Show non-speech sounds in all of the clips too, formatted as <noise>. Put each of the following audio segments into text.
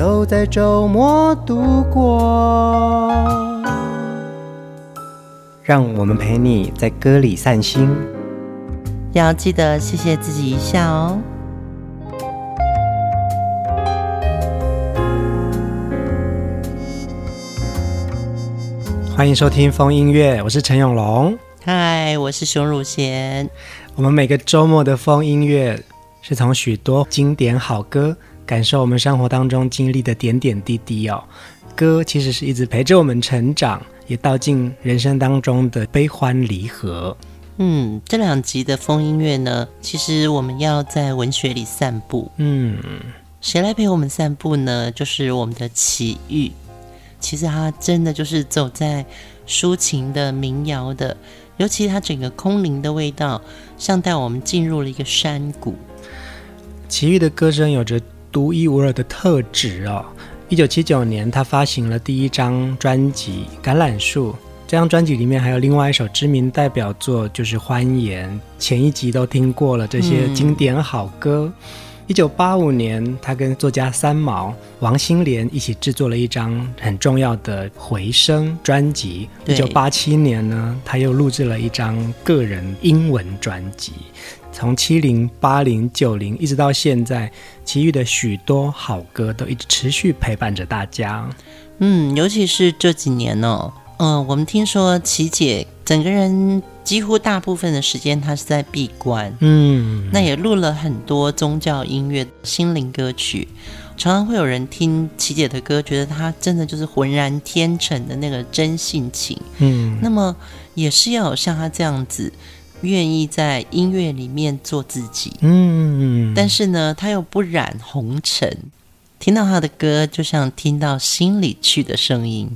都在周末度过，让我们陪你在歌里散心，要记得谢谢自己一下哦。欢迎收听风音乐，我是陈永龙。嗨，我是熊汝贤。我们每个周末的风音乐是从许多经典好歌。感受我们生活当中经历的点点滴滴哦，歌其实是一直陪着我们成长，也道尽人生当中的悲欢离合。嗯，这两集的风音乐呢，其实我们要在文学里散步。嗯，谁来陪我们散步呢？就是我们的奇遇。其实他真的就是走在抒情的民谣的，尤其他整个空灵的味道，像带我们进入了一个山谷。奇遇的歌声有着。独一无二的特质哦！一九七九年，他发行了第一张专辑《橄榄树》。这张专辑里面还有另外一首知名代表作，就是《欢颜》。前一集都听过了这些经典好歌。一九八五年，他跟作家三毛、王心莲一起制作了一张很重要的《回声》专辑。一九八七年呢，他又录制了一张个人英文专辑。从七零、八零、九零一直到现在，齐豫的许多好歌都一直持续陪伴着大家。嗯，尤其是这几年哦，嗯、呃，我们听说齐姐整个人几乎大部分的时间她是在闭关，嗯，那也录了很多宗教音乐、心灵歌曲。常常会有人听齐姐的歌，觉得她真的就是浑然天成的那个真性情。嗯，那么也是要有像她这样子。愿意在音乐里面做自己，嗯，但是呢，他又不染红尘。听到他的歌，就像听到心里去的声音。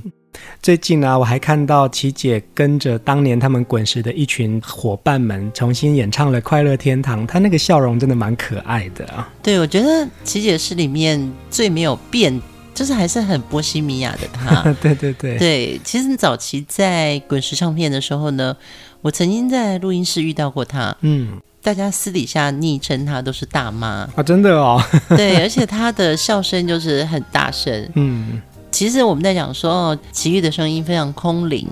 最近呢、啊，我还看到琪姐跟着当年他们滚石的一群伙伴们重新演唱了《快乐天堂》，她那个笑容真的蛮可爱的啊。对，我觉得琪姐是里面最没有变，就是还是很波西米亚的他。<laughs> 对对对，对。其实早期在滚石唱片的时候呢。我曾经在录音室遇到过他，嗯，大家私底下昵称他都是大妈啊，真的哦，<laughs> 对，而且他的笑声就是很大声，嗯，其实我们在讲说哦，奇遇的声音非常空灵，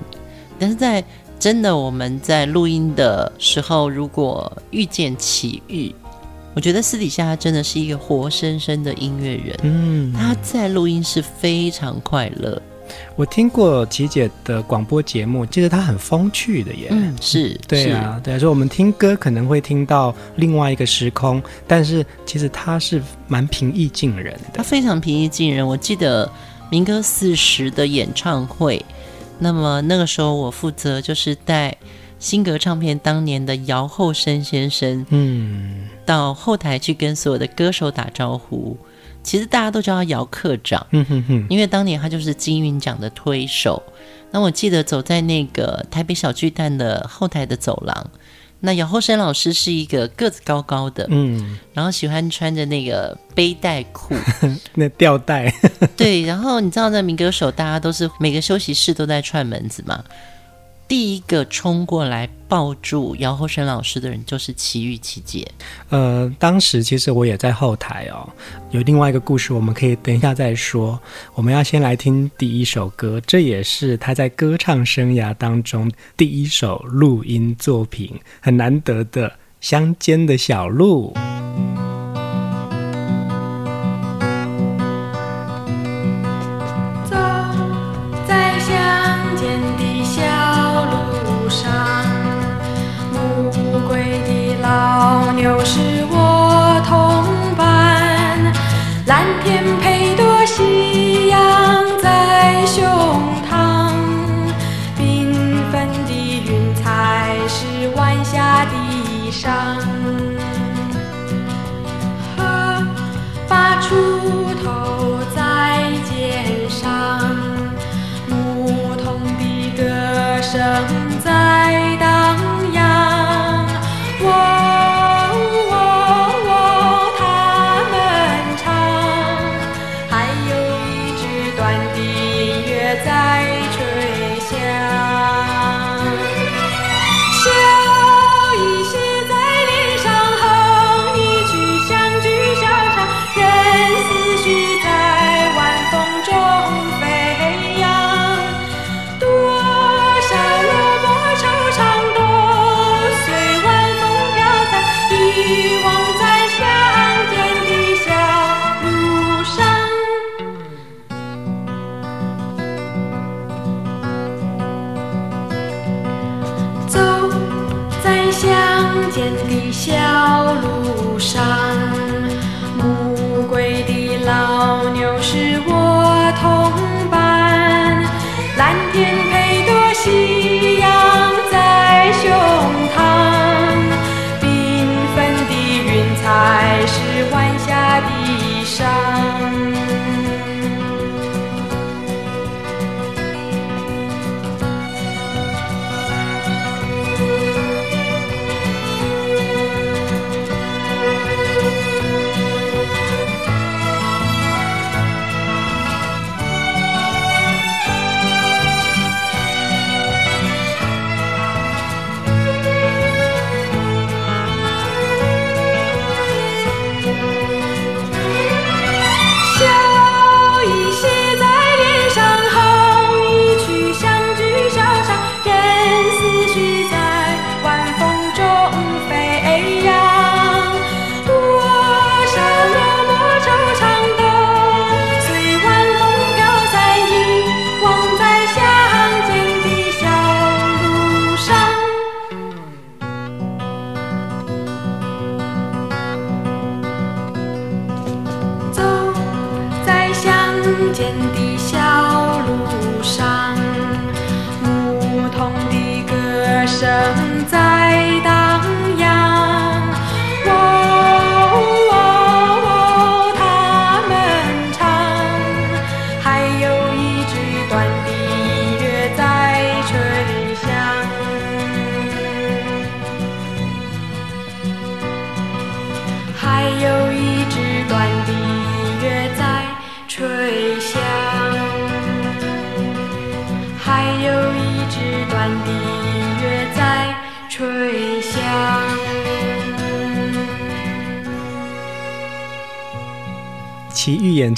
但是在真的我们在录音的时候，如果遇见齐豫，我觉得私底下他真的是一个活生生的音乐人，嗯，他在录音室非常快乐。我听过琪姐的广播节目，其实她很风趣的耶。嗯，是，对啊，对啊，所以我们听歌可能会听到另外一个时空，但是其实她是蛮平易近人的。她非常平易近人。我记得民歌四十的演唱会，那么那个时候我负责就是带新格唱片当年的姚厚生先生，嗯，到后台去跟所有的歌手打招呼。其实大家都叫他姚科长，嗯哼哼，因为当年他就是金韵奖的推手。那我记得走在那个台北小巨蛋的后台的走廊，那姚厚生老师是一个个子高高的，嗯，然后喜欢穿着那个背带裤，<laughs> 那吊带，<laughs> 对。然后你知道，那民歌手大家都是每个休息室都在串门子嘛。第一个冲过来抱住姚厚生老师的人就是齐豫齐姐。呃，当时其实我也在后台哦。有另外一个故事，我们可以等一下再说。我们要先来听第一首歌，这也是他在歌唱生涯当中第一首录音作品，很难得的《乡间的小路》。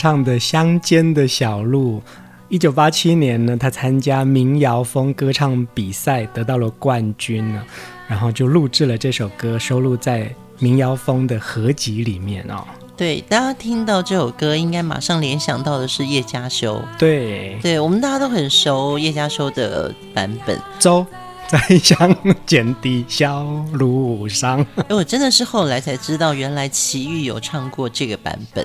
唱的《乡间的小路》，一九八七年呢，他参加民谣风歌唱比赛得到了冠军呢，然后就录制了这首歌，收录在民谣风的合集里面哦。对，大家听到这首歌，应该马上联想到的是叶嘉修。对，对我们大家都很熟叶嘉修的版本。走在乡间的小路上，<laughs> 哎，我真的是后来才知道，原来齐豫有唱过这个版本。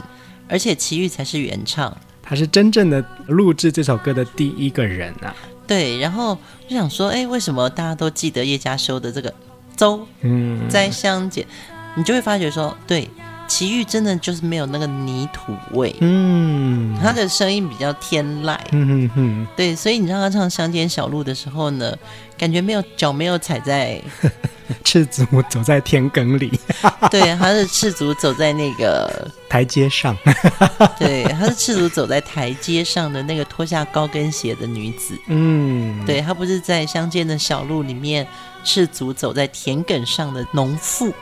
而且齐豫才是原唱，他是真正的录制这首歌的第一个人啊。对，然后就想说，哎，为什么大家都记得叶佳修的这个“周”？嗯，在乡间，你就会发觉说，对，齐豫真的就是没有那个泥土味。嗯，他的声音比较天籁。嗯哼哼。对，所以你让他唱《乡间小路》的时候呢，感觉没有脚没有踩在。<laughs> 赤足走在田埂里，<laughs> 对，他是赤足走在那个 <laughs> 台阶上，对，他是赤足走在台阶上的那个脱下高跟鞋的女子，嗯，对，他不是在乡间的小路里面赤足走在田埂上的农妇。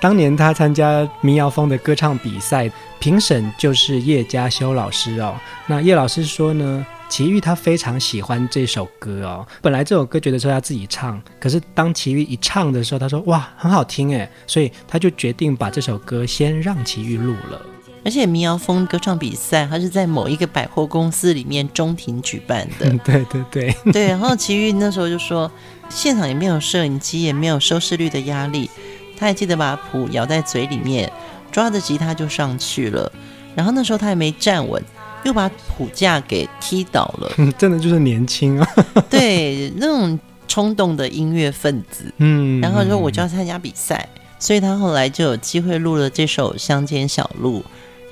当年他参加民谣风的歌唱比赛，评审就是叶嘉修老师哦。那叶老师说呢，齐豫他非常喜欢这首歌哦。本来这首歌觉得说要自己唱，可是当齐豫一唱的时候，他说哇，很好听诶，所以他就决定把这首歌先让齐豫录了。而且民谣风歌唱比赛，他是在某一个百货公司里面中庭举办的。<laughs> 对对对对。然后齐豫那时候就说，现场也没有摄影机，也没有收视率的压力。他还记得把谱咬在嘴里面，抓着吉他就上去了。然后那时候他还没站稳，又把谱架给踢倒了。<laughs> 真的就是年轻啊！<laughs> 对，那种冲动的音乐分子。嗯。然后说我就要参加比赛，所以他后来就有机会录了这首《乡间小路》。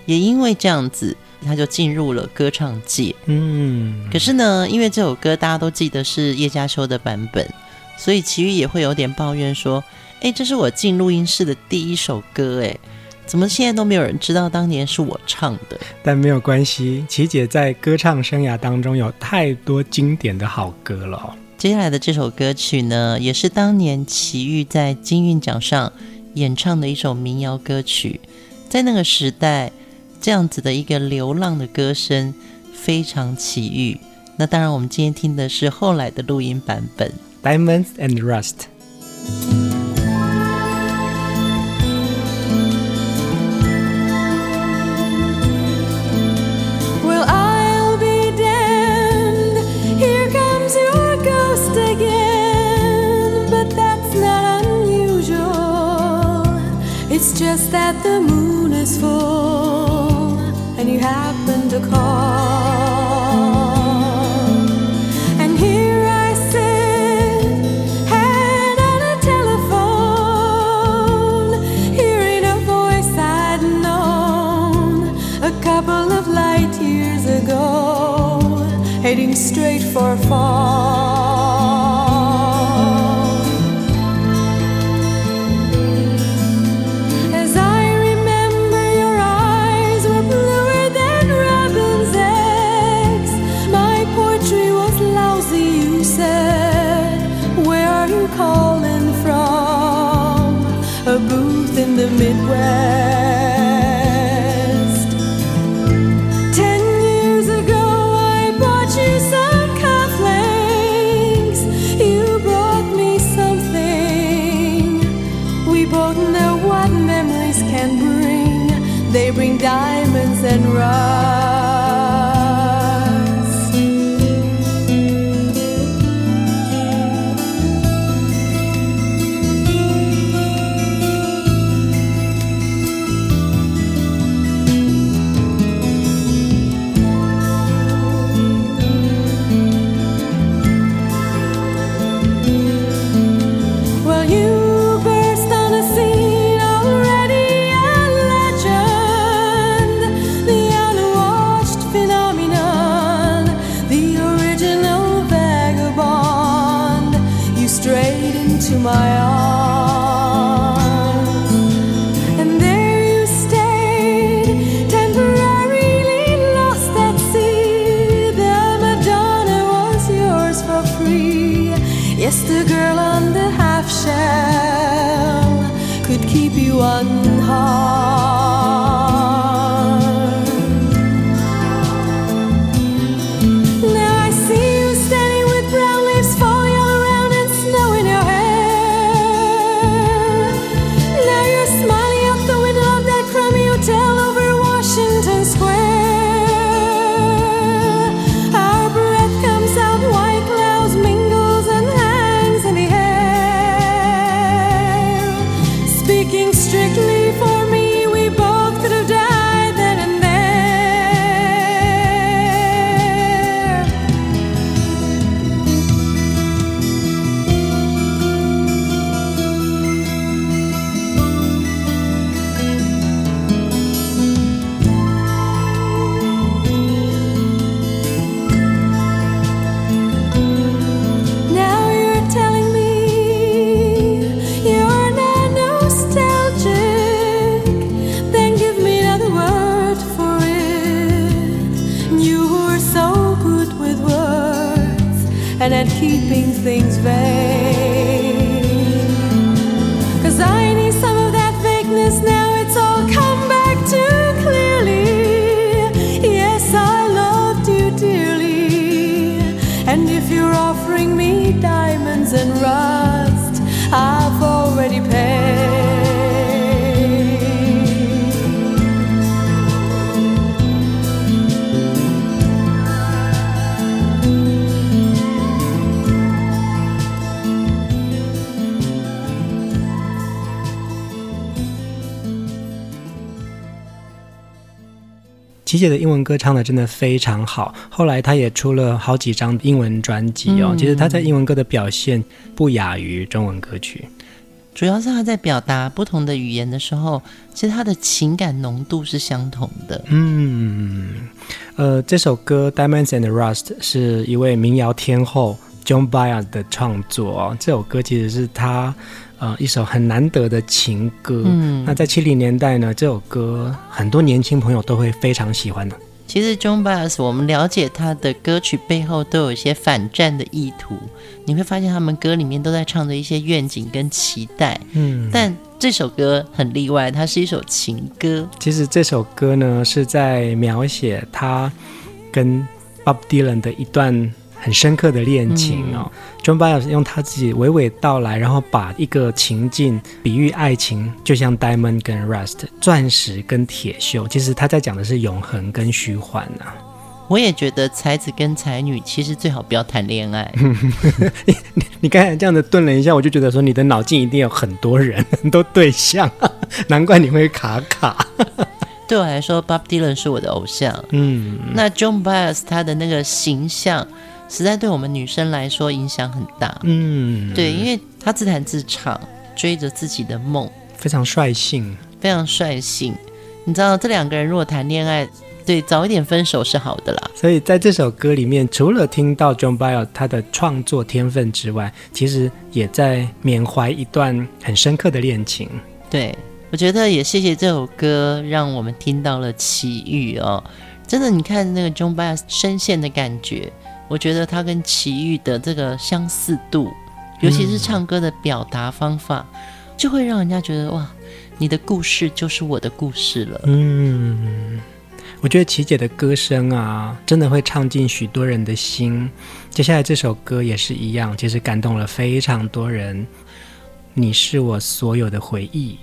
也因为这样子，他就进入了歌唱界。嗯。可是呢，因为这首歌大家都记得是叶嘉修的版本，所以齐豫也会有点抱怨说。哎，这是我进录音室的第一首歌，哎，怎么现在都没有人知道当年是我唱的？但没有关系，琪姐在歌唱生涯当中有太多经典的好歌了哦。接下来的这首歌曲呢，也是当年齐豫在金韵奖上演唱的一首民谣歌曲。在那个时代，这样子的一个流浪的歌声非常奇遇。那当然，我们今天听的是后来的录音版本《Diamonds and Rust》。Heading straight for fall. And at keeping things vague. Cause I need some of that vagueness now. It's all come back too clearly. Yes, I loved you dearly. And if you're offering me diamonds and rust, I've 琪姐的英文歌唱的真的非常好，后来她也出了好几张英文专辑哦。嗯其实她在英文歌的表现不亚于中文歌曲，主要是她在表达不同的语言的时候，其实她的情感浓度是相同的。嗯，呃，这首歌《Diamonds and Rust》是一位民谣天后 John Baez 的创作哦。这首歌其实是他呃一首很难得的情歌。嗯那在七零年代呢，这首歌很多年轻朋友都会非常喜欢的。其实 John Bass，我们了解他的歌曲背后都有一些反战的意图。你会发现他们歌里面都在唱着一些愿景跟期待。嗯，但这首歌很例外，它是一首情歌。其实这首歌呢是在描写他跟 Bob Dylan 的一段很深刻的恋情哦。John Baez 用他自己娓娓道来，然后把一个情境比喻爱情，就像 Diamond 跟 Rust，钻石跟铁锈。其实他在讲的是永恒跟虚幻啊。我也觉得才子跟才女其实最好不要谈恋爱。<laughs> 你你刚才这样子顿了一下，我就觉得说你的脑筋一定有很多人，很多对象，<laughs> 难怪你会卡卡。<laughs> 对我来说，Bob Dylan 是我的偶像。嗯，那 John Baez 他的那个形象，实在对我们女生来说影响很大。嗯，对，因为他自弹自唱，追着自己的梦，非常率性。非常率性。你知道，这两个人如果谈恋爱，对，早一点分手是好的啦。所以在这首歌里面，除了听到 John Byron 他的创作天分之外，其实也在缅怀一段很深刻的恋情。对，我觉得也谢谢这首歌，让我们听到了奇遇哦。真的，你看那个 John Byron 声线的感觉，我觉得他跟齐豫的这个相似度，尤其是唱歌的表达方法，就会让人家觉得哇，你的故事就是我的故事了。嗯。我觉得琪姐的歌声啊，真的会唱进许多人的心。接下来这首歌也是一样，其实感动了非常多人。你是我所有的回忆。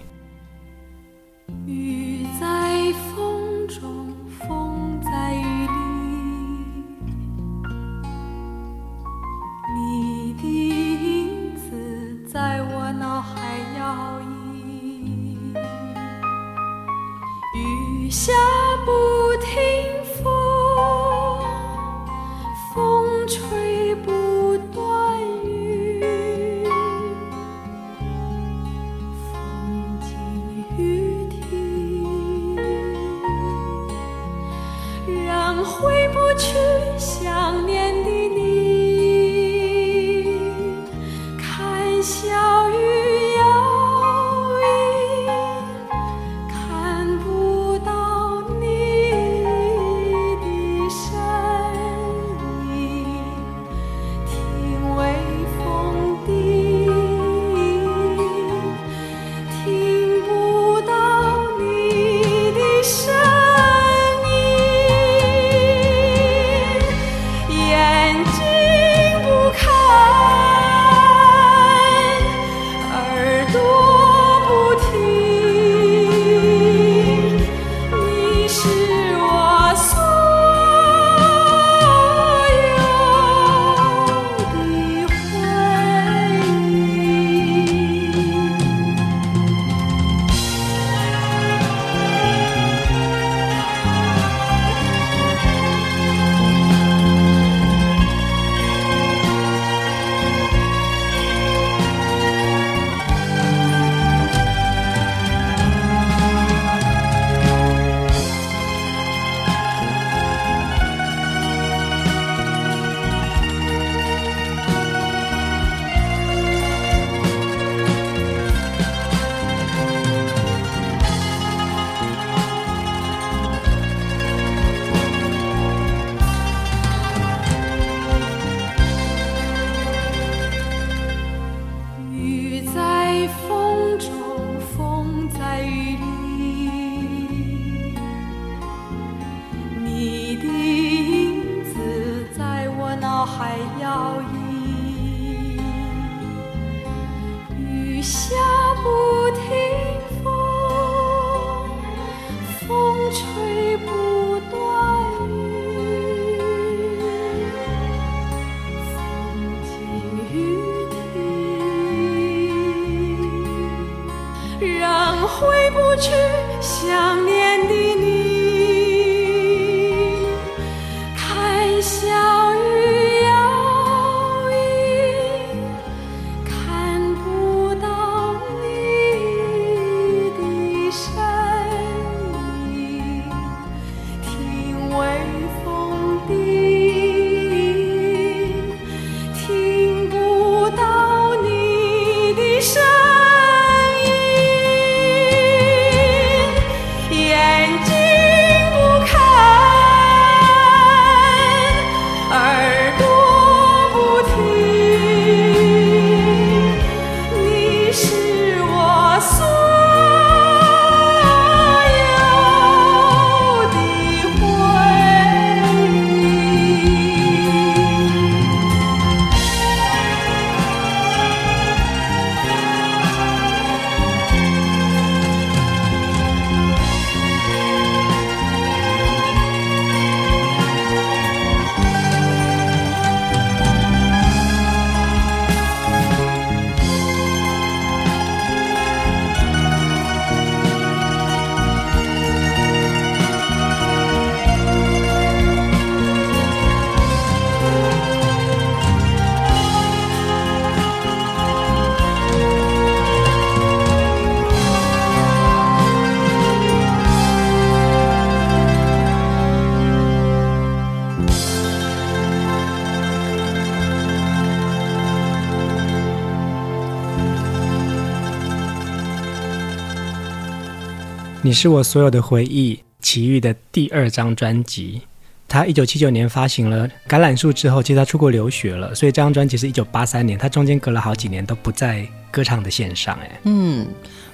你是我所有的回忆，奇遇的第二张专辑。他一九七九年发行了《橄榄树》之后，其实他出国留学了，所以这张专辑是一九八三年，他中间隔了好几年都不在歌唱的线上。哎，嗯，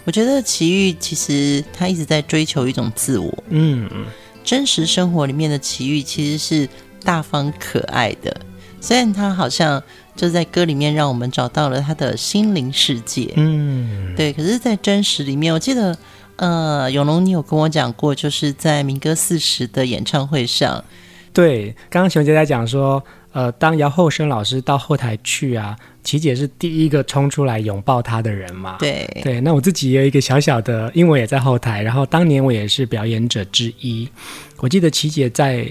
我觉得奇遇其实他一直在追求一种自我。嗯嗯，真实生活里面的奇遇其实是大方可爱的，虽然他好像就在歌里面让我们找到了他的心灵世界。嗯，对，可是，在真实里面，我记得，呃，永龙，你有跟我讲过，就是在民歌四十的演唱会上。对，刚刚熊姐在讲说，呃，当姚厚生老师到后台去啊，琪姐是第一个冲出来拥抱他的人嘛。对对，那我自己也有一个小小的，因为我也在后台，然后当年我也是表演者之一。我记得琪姐在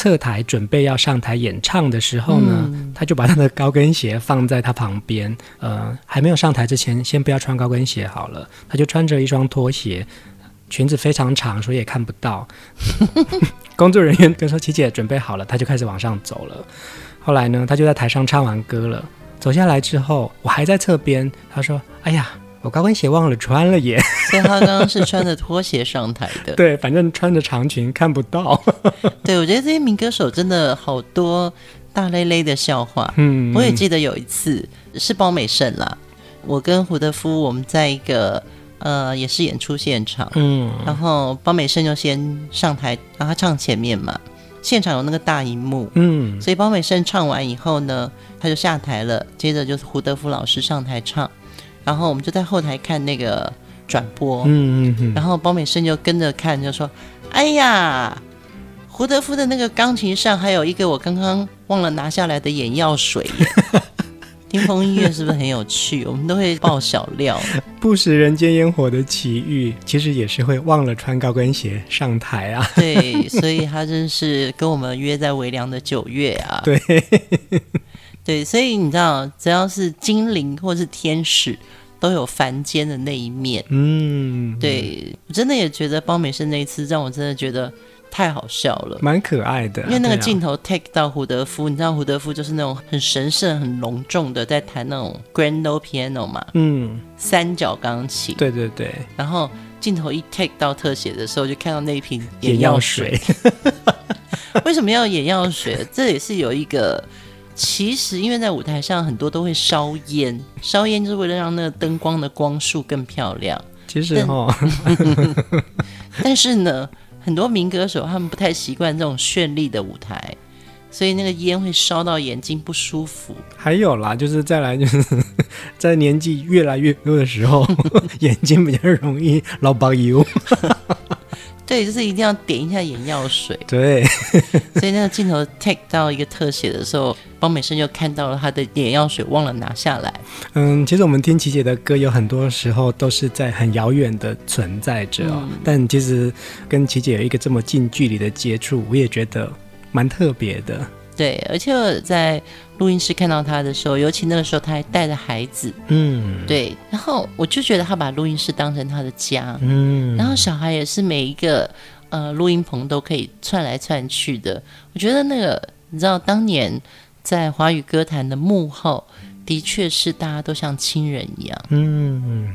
侧台准备要上台演唱的时候呢，嗯、她就把他的高跟鞋放在他旁边，呃，还没有上台之前，先不要穿高跟鞋好了，他就穿着一双拖鞋。裙子非常长，所以也看不到。<laughs> 工作人员跟说：“琪姐准备好了。”他就开始往上走了。后来呢，他就在台上唱完歌了。走下来之后，我还在侧边。他说：“哎呀，我高跟鞋忘了穿了耶！”所以他刚刚是穿着拖鞋上台的。<laughs> 对，反正穿着长裙看不到。<laughs> 对，我觉得这些民歌手真的好多大咧咧的笑话。嗯，我也记得有一次是包美胜啦，我跟胡德夫我们在一个。呃，也是演出现场，嗯，然后包美胜就先上台，让他唱前面嘛。现场有那个大荧幕，嗯，所以包美胜唱完以后呢，他就下台了。接着就是胡德夫老师上台唱，然后我们就在后台看那个转播，嗯嗯嗯，然后包美生就跟着看，就说：“哎呀，胡德夫的那个钢琴上还有一个我刚刚忘了拿下来的眼药水。<laughs> ”听风音乐是不是很有趣？我们都会爆小料。不食人间烟火的奇遇，其实也是会忘了穿高跟鞋上台啊。对，所以他真是跟我们约在微凉的九月啊。<laughs> 对，对，所以你知道，只要是精灵或是天使，都有凡间的那一面。嗯，对，我真的也觉得包美胜那一次，让我真的觉得。太好笑了，蛮可爱的。因为那个镜头 take 到胡德夫，啊、你知道胡德夫就是那种很神圣、很隆重的在弹那种 grande piano 嘛，嗯，三角钢琴。对对对。然后镜头一 take 到特写的时候，就看到那一瓶眼药水。眼药水为什么要眼药水？这也是有一个，其实因为在舞台上很多都会烧烟，烧烟就是为了让那个灯光的光束更漂亮。其实哈，<laughs> 但是呢。很多民歌手他们不太习惯这种绚丽的舞台，所以那个烟会烧到眼睛不舒服。还有啦，就是再来就是 <laughs> 在年纪越来越多的时候，<laughs> 眼睛比较容易老包油。对，就是一定要点一下眼药水。<laughs> 对，<laughs> 所以那个镜头 take 到一个特写的时候，包美生就看到了他的眼药水忘了拿下来。嗯，其实我们听琪姐的歌，有很多时候都是在很遥远的存在着，哦，嗯、但其实跟琪姐有一个这么近距离的接触，我也觉得蛮特别的。对，而且我在录音室看到他的时候，尤其那个时候他还带着孩子，嗯，对，然后我就觉得他把录音室当成他的家，嗯，然后小孩也是每一个呃录音棚都可以窜来窜去的。我觉得那个你知道，当年在华语歌坛的幕后，的确是大家都像亲人一样。嗯，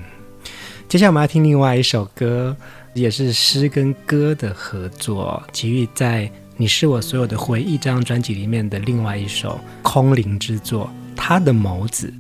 接下来我们要听另外一首歌，也是诗跟歌的合作，齐豫在。你是我所有的回忆，这张专辑里面的另外一首空灵之作，他的眸子。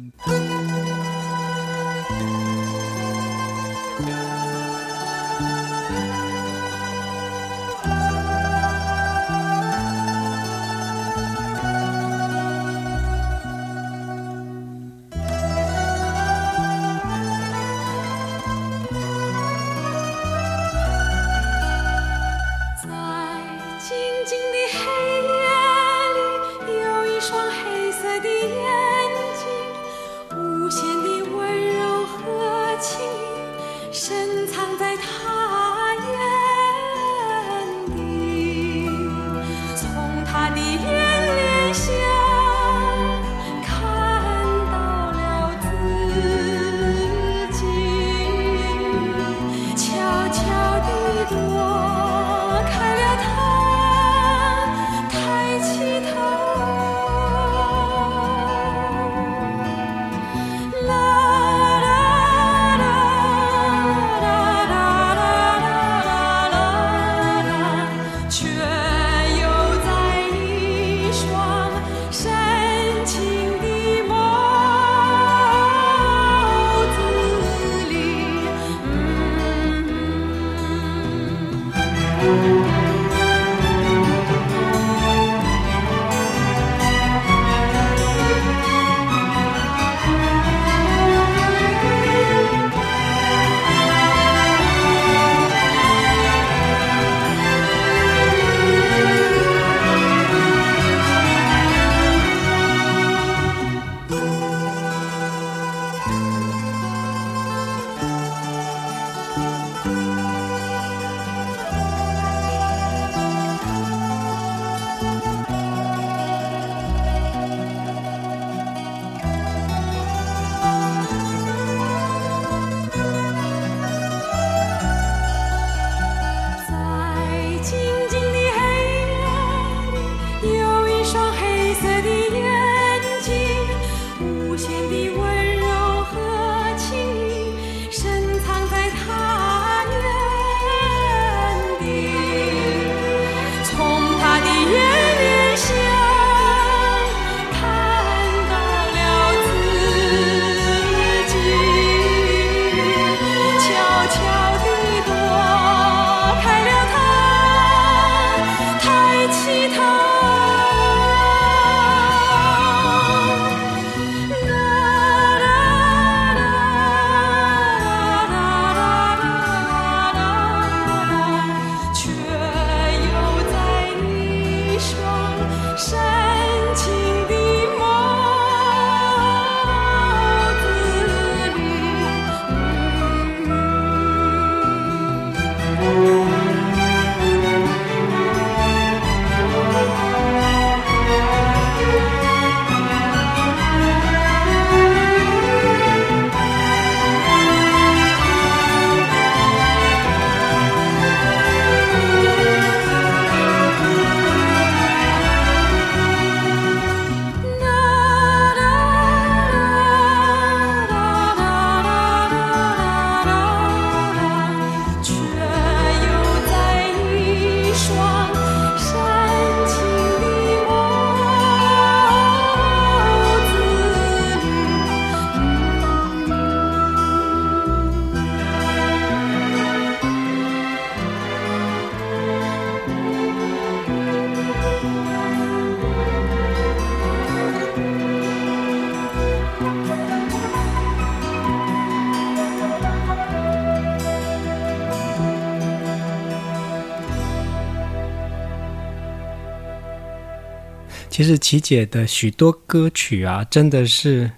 其实琪姐的许多歌曲啊，真的是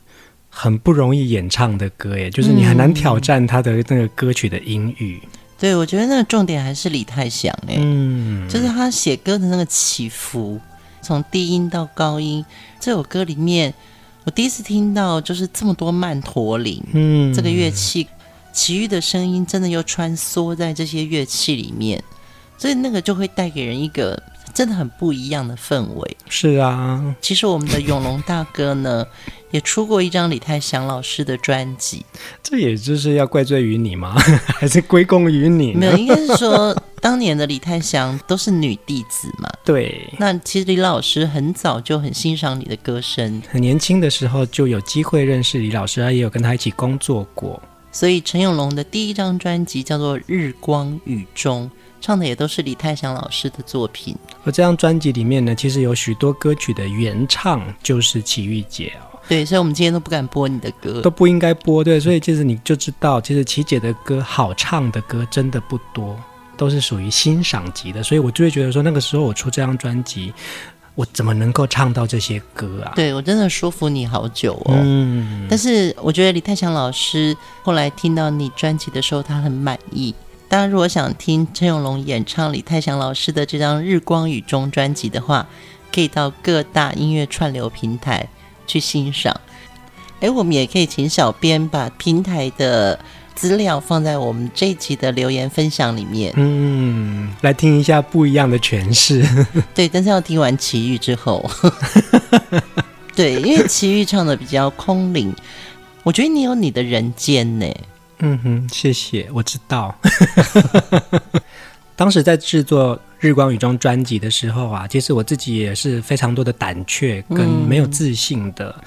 很不容易演唱的歌耶，就是你很难挑战她的那个歌曲的音域。嗯、对，我觉得那个重点还是李泰祥哎，嗯，就是他写歌的那个起伏，从低音到高音，这首歌里面，我第一次听到就是这么多曼陀林，嗯，这个乐器，其余的声音真的又穿梭在这些乐器里面，所以那个就会带给人一个。真的很不一样的氛围。是啊，其实我们的永龙大哥呢，<laughs> 也出过一张李泰祥老师的专辑。这也就是要怪罪于你吗？<laughs> 还是归功于你？没有，应该是说当年的李泰祥都是女弟子嘛。<laughs> 对。那其实李老师很早就很欣赏你的歌声，很年轻的时候就有机会认识李老师，他也有跟他一起工作过。所以陈永龙的第一张专辑叫做《日光雨中》。唱的也都是李泰祥老师的作品，而这张专辑里面呢，其实有许多歌曲的原唱就是齐玉姐哦。对，所以我们今天都不敢播你的歌，都不应该播。对，所以其实你就知道，其实琪姐的歌好唱的歌真的不多，都是属于欣赏级的。所以我就会觉得说，那个时候我出这张专辑，我怎么能够唱到这些歌啊？对，我真的说服你好久哦。嗯，但是我觉得李泰祥老师后来听到你专辑的时候，他很满意。大家如果想听陈永龙演唱李泰祥老师的这张《日光雨中》专辑的话，可以到各大音乐串流平台去欣赏。诶，我们也可以请小编把平台的资料放在我们这一集的留言分享里面。嗯，来听一下不一样的诠释。<laughs> 对，但是要听完奇遇之后，<laughs> 对，因为奇遇唱的比较空灵，我觉得你有你的人间呢。嗯哼，谢谢，我知道。<laughs> 当时在制作《日光雨中》专辑的时候啊，其实我自己也是非常多的胆怯跟没有自信的。嗯、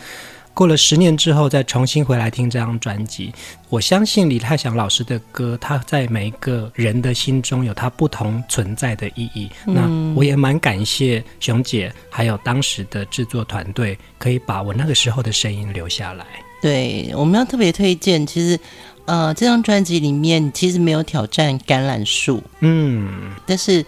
过了十年之后，再重新回来听这张专辑，我相信李泰祥老师的歌，他在每一个人的心中有他不同存在的意义。嗯、那我也蛮感谢熊姐，还有当时的制作团队，可以把我那个时候的声音留下来。对，我们要特别推荐，其实。呃，这张专辑里面其实没有挑战橄榄树，嗯，但是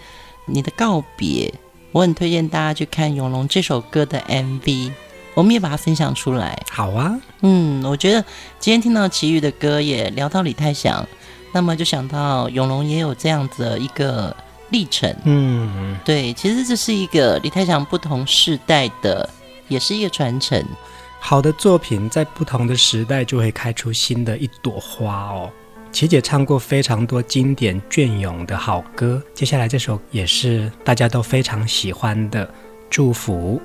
你的告别，我很推荐大家去看永龙这首歌的 MV，我们也把它分享出来。好啊，嗯，我觉得今天听到琦玉的歌，也聊到李泰祥，那么就想到永龙也有这样子的一个历程，嗯，对，其实这是一个李泰祥不同世代的，也是一个传承。好的作品在不同的时代就会开出新的一朵花哦。琪姐唱过非常多经典隽永的好歌，接下来这首也是大家都非常喜欢的《祝福》。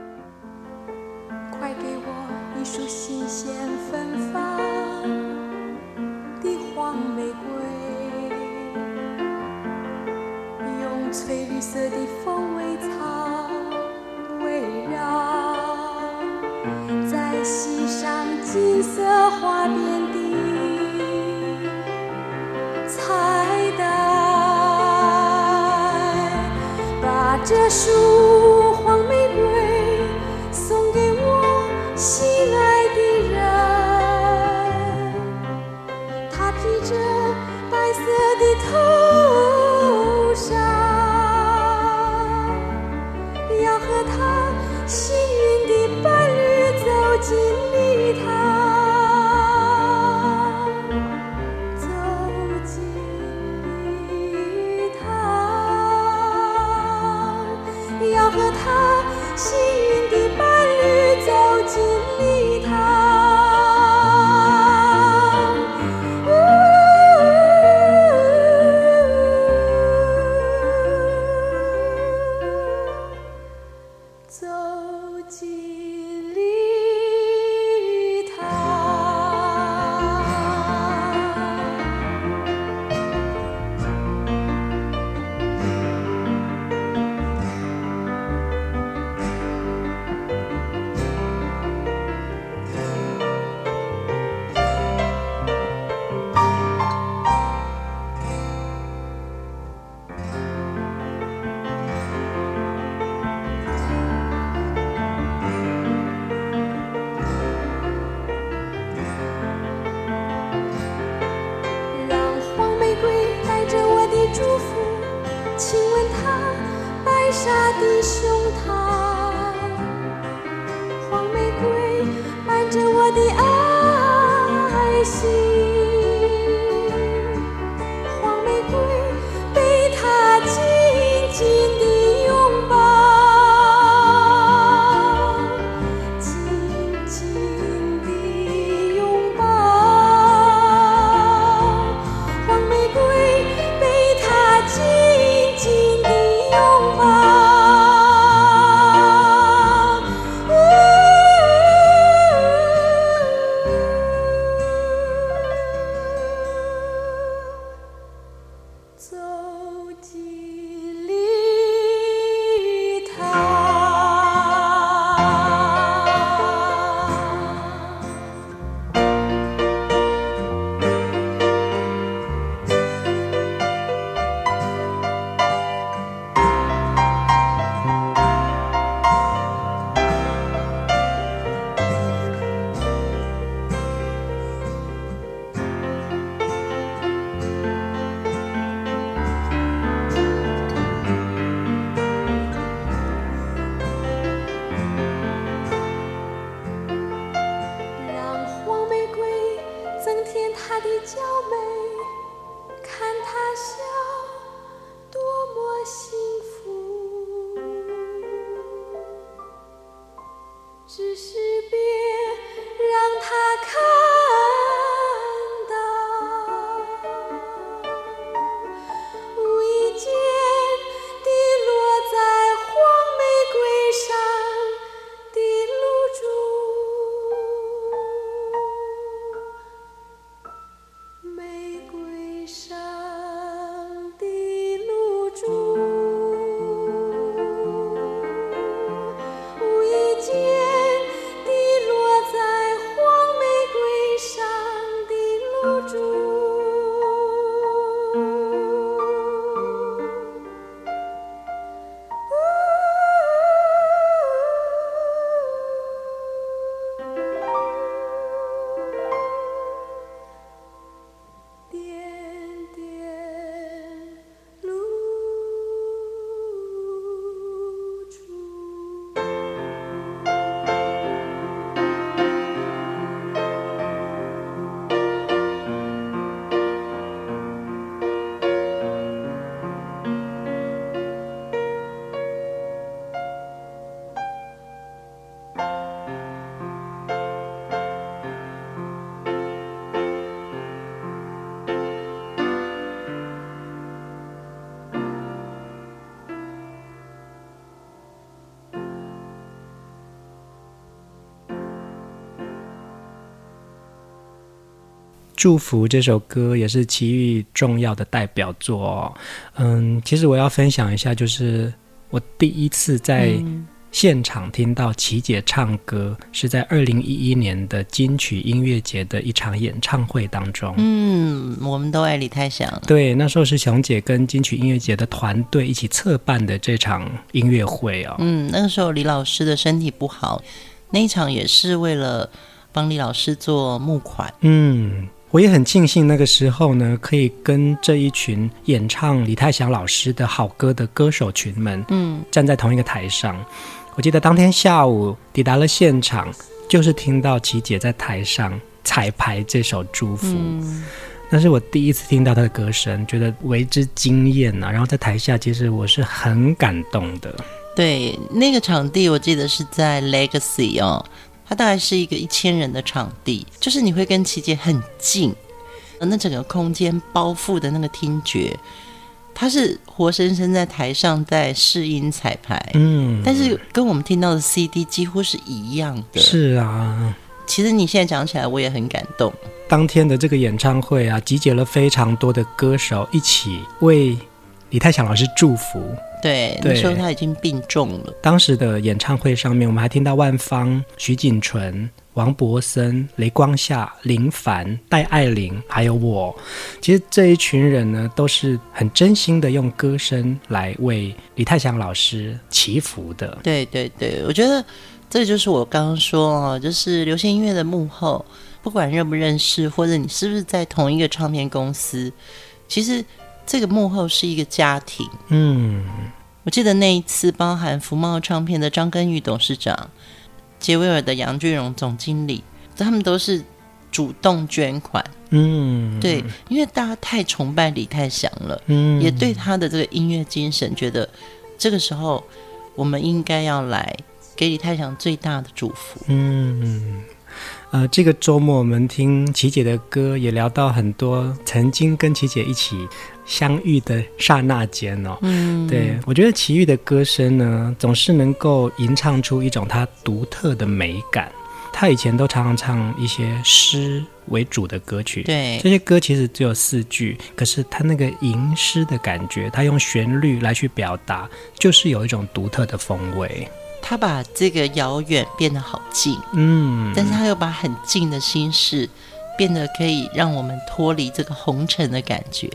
忘记。走进。祝福这首歌也是齐豫重要的代表作哦。嗯，其实我要分享一下，就是我第一次在现场听到齐姐唱歌，是在二零一一年的金曲音乐节的一场演唱会当中。嗯，我们都爱李泰祥。对，那时候是熊姐跟金曲音乐节的团队一起策办的这场音乐会哦。嗯，那个时候李老师的身体不好，那一场也是为了帮李老师做募款。嗯。我也很庆幸那个时候呢，可以跟这一群演唱李泰祥老师的好歌的歌手群们，嗯，站在同一个台上。嗯、我记得当天下午抵达了现场，就是听到琪姐在台上彩排这首《祝福》，嗯，那是我第一次听到她的歌声，觉得为之惊艳啊。然后在台下，其实我是很感动的。对，那个场地我记得是在 Legacy 哦。它大概是一个一千人的场地，就是你会跟琪姐很近，那整个空间包覆的那个听觉，它是活生生在台上在试音彩排，嗯，但是跟我们听到的 CD 几乎是一样的。是啊，其实你现在讲起来，我也很感动。当天的这个演唱会啊，集结了非常多的歌手一起为李泰祥老师祝福。对，那时候他已经病重了。当时的演唱会上面，我们还听到万芳、徐锦纯、王柏森、雷光夏、林凡、戴爱玲，还有我。其实这一群人呢，都是很真心的用歌声来为李泰祥老师祈福的。对对对，我觉得这就是我刚刚说哦，就是流行音乐的幕后，不管认不认识，或者你是不是在同一个唱片公司，其实。这个幕后是一个家庭。嗯，我记得那一次，包含福茂唱片的张根玉董事长、杰威尔的杨俊荣总经理，他们都是主动捐款。嗯，对，因为大家太崇拜李泰祥了，嗯，也对他的这个音乐精神，觉得这个时候我们应该要来给李泰祥最大的祝福。嗯。呃，这个周末我们听琪姐的歌，也聊到很多曾经跟琪姐一起相遇的刹那间哦。嗯，对，我觉得奇遇的歌声呢，总是能够吟唱出一种她独特的美感。她以前都常常唱一些诗为主的歌曲，对，这些歌其实只有四句，可是她那个吟诗的感觉，她用旋律来去表达，就是有一种独特的风味。他把这个遥远变得好近，嗯，但是他又把很近的心事变得可以让我们脱离这个红尘的感觉。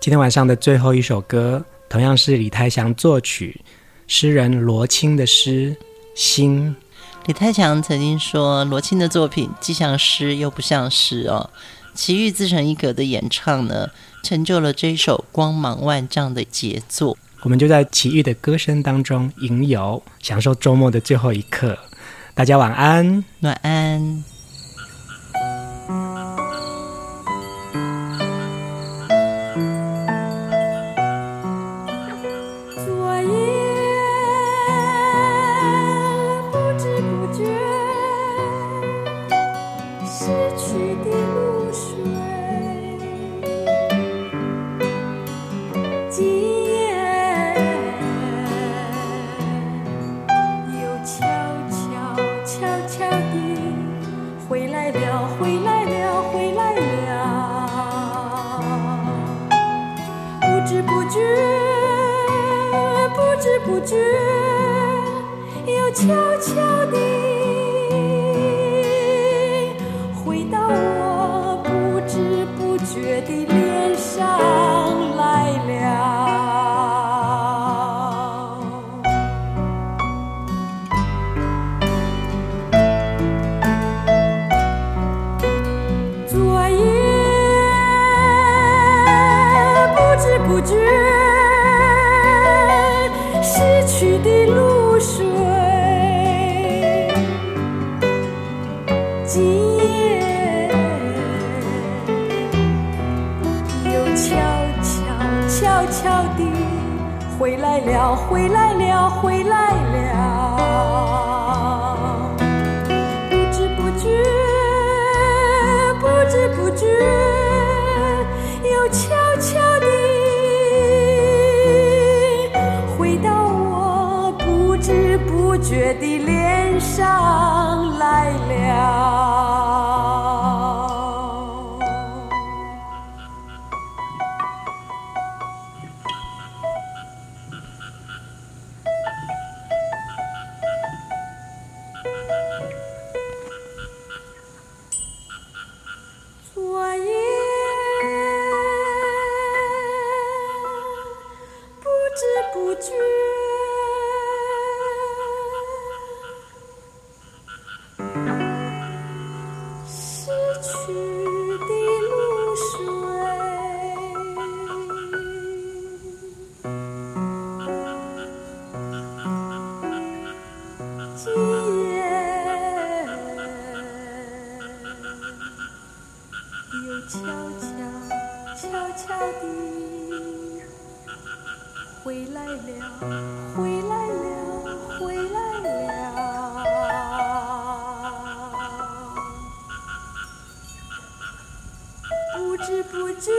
今天晚上的最后一首歌，同样是李泰祥作曲，诗人罗青的诗《心》。李泰祥曾经说，罗青的作品既像诗又不像诗哦。齐豫自成一格的演唱呢，成就了这一首光芒万丈的杰作。我们就在奇遇的歌声当中吟游，享受周末的最后一刻。大家晚安，晚安。回来了，回来了，不知不觉，不知不觉，又悄悄地回到我不知不觉的脸上来了。知不知？